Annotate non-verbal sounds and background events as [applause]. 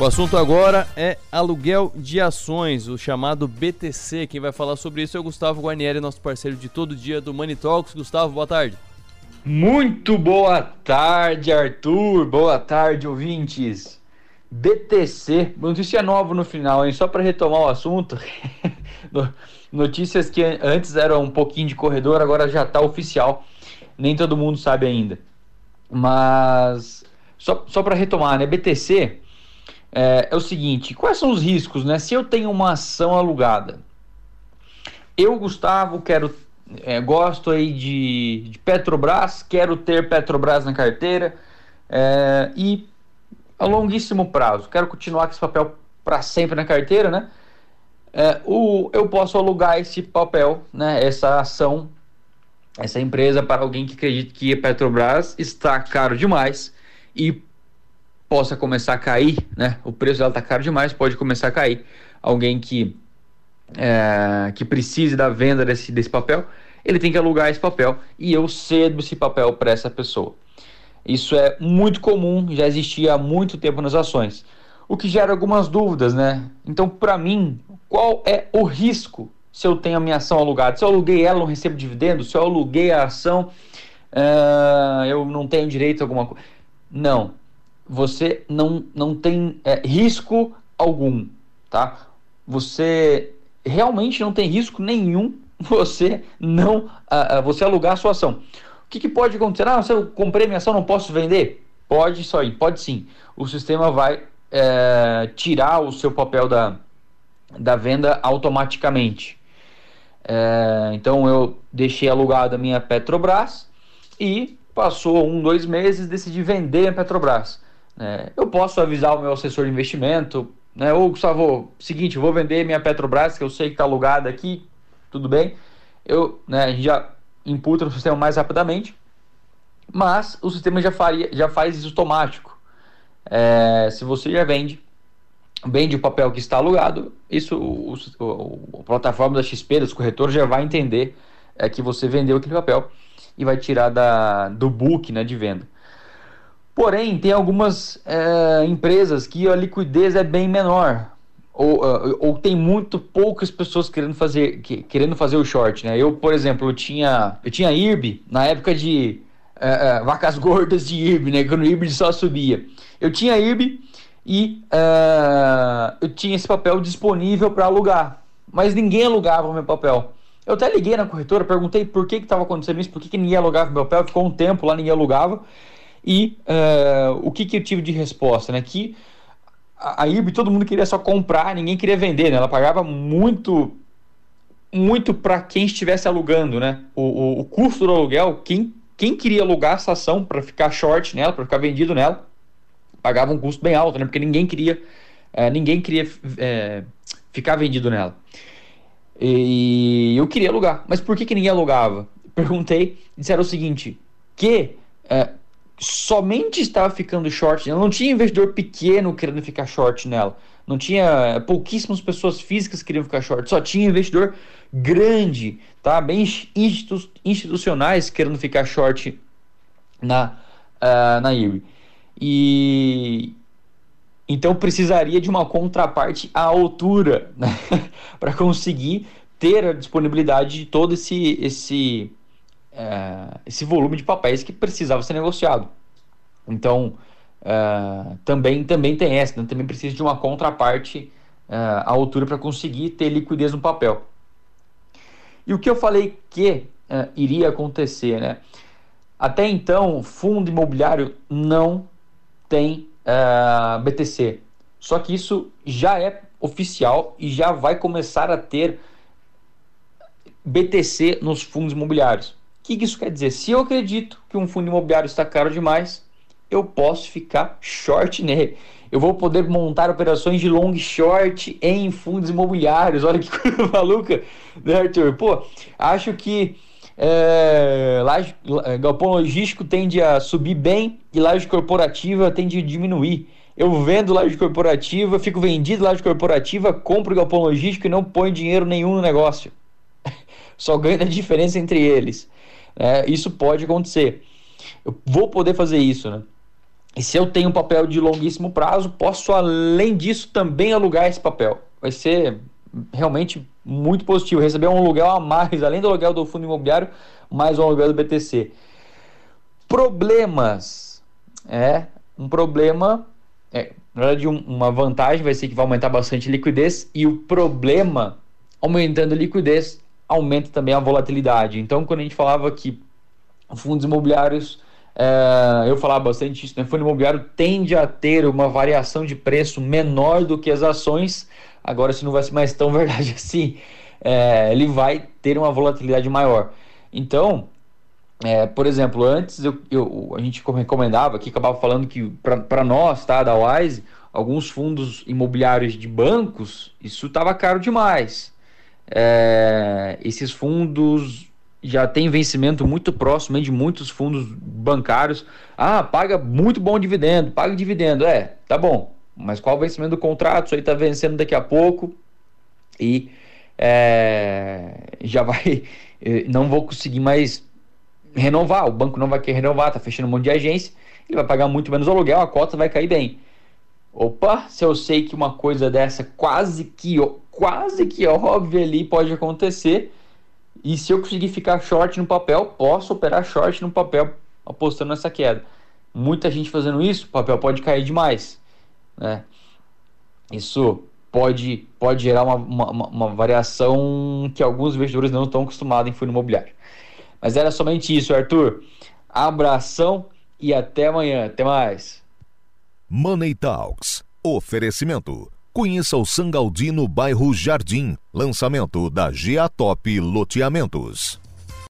O assunto agora é aluguel de ações, o chamado BTC. Quem vai falar sobre isso é o Gustavo Guarnieri, nosso parceiro de todo dia do Money Talks. Gustavo, boa tarde. Muito boa tarde, Arthur. Boa tarde, ouvintes. BTC, notícia nova no final, hein? Só para retomar o assunto. [laughs] Notícias que antes eram um pouquinho de corredor, agora já está oficial. Nem todo mundo sabe ainda. Mas só, só para retomar, né? BTC é, é, o seguinte: quais são os riscos, né? Se eu tenho uma ação alugada, eu, Gustavo, quero. É, gosto aí de, de, Petrobras, quero ter Petrobras na carteira é, e a longuíssimo prazo, quero continuar com esse papel para sempre na carteira, né? É, o, eu posso alugar esse papel, né? Essa ação, essa empresa para alguém que acredita que a Petrobras está caro demais e possa começar a cair, né? O preço dela está caro demais, pode começar a cair. Alguém que é, que precise da venda desse, desse papel, ele tem que alugar esse papel e eu cedo esse papel para essa pessoa. Isso é muito comum, já existia há muito tempo nas ações, o que gera algumas dúvidas, né? Então, para mim, qual é o risco se eu tenho a minha ação alugada? Se eu aluguei ela, não recebo dividendo? Se eu aluguei a ação, uh, eu não tenho direito a alguma coisa? Não você não, não tem é, risco algum, tá? Você realmente não tem risco nenhum [laughs] você não uh, você alugar a sua ação. O que, que pode acontecer? Ah, se eu comprei minha ação, não posso vender? Pode isso aí, pode sim. O sistema vai é, tirar o seu papel da, da venda automaticamente. É, então eu deixei alugada a minha Petrobras e passou um, dois meses decidi vender a Petrobras. É, eu posso avisar o meu assessor de investimento, né? Ô, Gustavo, seguinte, vou vender minha Petrobras, que eu sei que está alugada aqui, tudo bem. Eu, né, a gente já imputa no sistema mais rapidamente, mas o sistema já, faria, já faz isso automático. É, se você já vende, vende o papel que está alugado, isso o, o, a plataforma da XP, dos corretores, já vai entender é, que você vendeu aquele papel e vai tirar da, do book né, de venda. Porém, tem algumas é, empresas que a liquidez é bem menor. Ou, uh, ou tem muito poucas pessoas querendo fazer, que, querendo fazer o short, né? Eu, por exemplo, eu tinha, eu tinha IRB na época de uh, uh, vacas [laughs] gordas de IRB, né? Quando o IRB só subia. Eu tinha IRB e eu tinha esse papel disponível para alugar. Mas ninguém alugava o meu papel. Eu até liguei na corretora, perguntei por que estava acontecendo isso, por que, que ninguém alugava o meu papel. Ficou um tempo lá, ninguém alugava. E uh, o que, que eu tive de resposta? Né? Que a, IRB todo mundo queria só comprar, ninguém queria vender. Né? Ela pagava muito muito para quem estivesse alugando, né? O, o, o, custo do aluguel, quem, quem queria alugar essa ação para ficar short nela, para ficar vendido nela, pagava um custo bem alto, né? Porque ninguém queria, é, ninguém queria é, ficar vendido nela. E eu queria alugar, mas por que, que ninguém alugava? Perguntei, disseram o seguinte, que é, somente estava ficando short, não tinha investidor pequeno querendo ficar short nela. Não tinha pouquíssimas pessoas físicas que queriam ficar short, só tinha investidor grande, tá? Bem institu institucionais querendo ficar short na uh, na IRI. E então precisaria de uma contraparte à altura, né? [laughs] para conseguir ter a disponibilidade de todo esse esse é, esse volume de papéis que precisava ser negociado. Então, é, também, também tem essa, né? também precisa de uma contraparte é, à altura para conseguir ter liquidez no papel. E o que eu falei que é, iria acontecer, né? Até então, fundo imobiliário não tem é, BTC. Só que isso já é oficial e já vai começar a ter BTC nos fundos imobiliários que, que isso quer dizer? Se eu acredito que um fundo imobiliário está caro demais, eu posso ficar short nele. Eu vou poder montar operações de long short em fundos imobiliários. Olha que [laughs] coisa maluca, né, Arthur? Pô, acho que é, laje, é, galpão logístico tende a subir bem e laje corporativa tende a diminuir. Eu vendo laje corporativa, fico vendido laje corporativa, compro galpão logístico e não ponho dinheiro nenhum no negócio. [laughs] Só ganho a diferença entre eles. É, isso pode acontecer. Eu vou poder fazer isso, né? E se eu tenho um papel de longuíssimo prazo, posso, além disso, também alugar esse papel. Vai ser realmente muito positivo. Receber um aluguel a mais, além do aluguel do fundo imobiliário, mais um aluguel do BTC. Problemas. É, um problema. É, na verdade, um, uma vantagem vai ser que vai aumentar bastante a liquidez, e o problema, aumentando a liquidez, aumenta também a volatilidade. Então, quando a gente falava que fundos imobiliários é, eu falava bastante isso, né? Fundo imobiliário tende a ter uma variação de preço menor do que as ações. Agora, se não vai ser mais tão [laughs] verdade assim, é, ele vai ter uma volatilidade maior. Então, é, por exemplo, antes eu, eu, a gente recomendava aqui, acabava falando que para nós, tá, da Wise, alguns fundos imobiliários de bancos, isso estava caro demais. É, esses fundos já tem vencimento muito próximo de muitos fundos bancários. Ah, paga muito bom dividendo, paga dividendo. É, tá bom. Mas qual o vencimento do contrato? Isso aí tá vencendo daqui a pouco e é, já vai. [laughs] Não vou conseguir mais renovar. O banco não vai querer renovar, tá fechando um monte de agência. Ele vai pagar muito menos aluguel, a cota vai cair bem. Opa, se eu sei que uma coisa dessa quase que, quase que óbvia ali pode acontecer, e se eu conseguir ficar short no papel, posso operar short no papel apostando nessa queda. Muita gente fazendo isso, o papel pode cair demais. Né? Isso pode, pode gerar uma, uma, uma variação que alguns investidores não estão acostumados em fundo imobiliário. Mas era somente isso, Arthur. Abração e até amanhã. Até mais. Money Talks. Oferecimento. Conheça o Sangaldino bairro Jardim. Lançamento da GA Top Loteamentos.